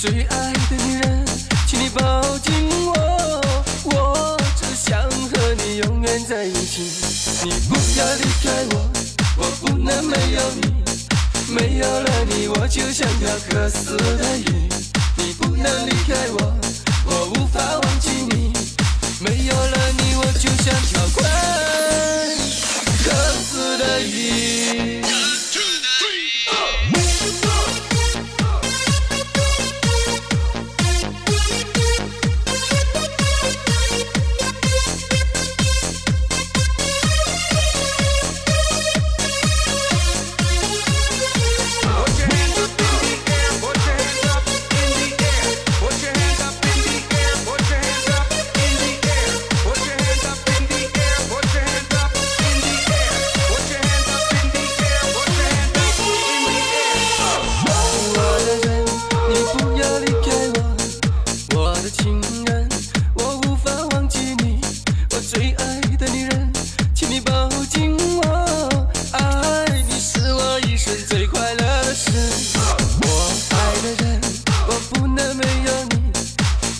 最爱的女人请你抱紧我我只想和你永远在一起你不要离开我我不能没有你没有了你我就像条渴死的鱼你不能离开我我无法忘记你没有了你我就像条快渴死的鱼。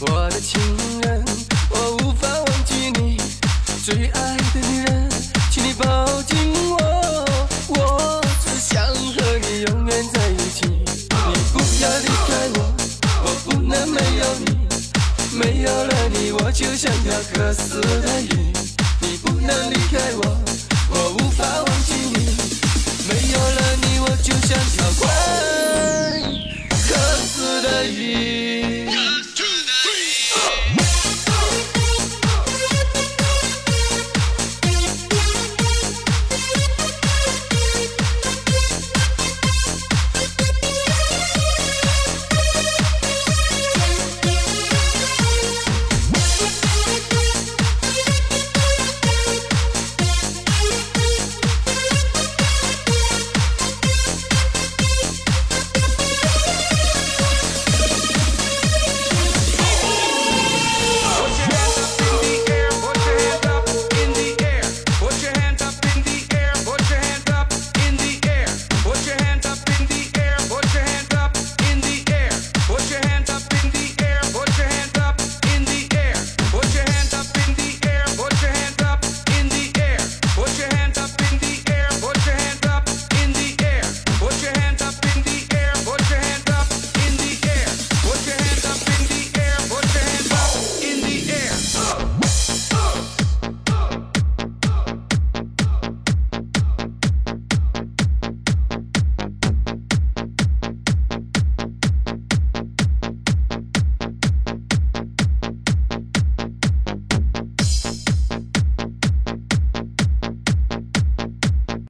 我的情人我无法忘记你最爱的女人请你抱紧我我只想和你永远在一起。你不要离开我我不能没有你没有了你我就像条渴死的鱼。你不能离开我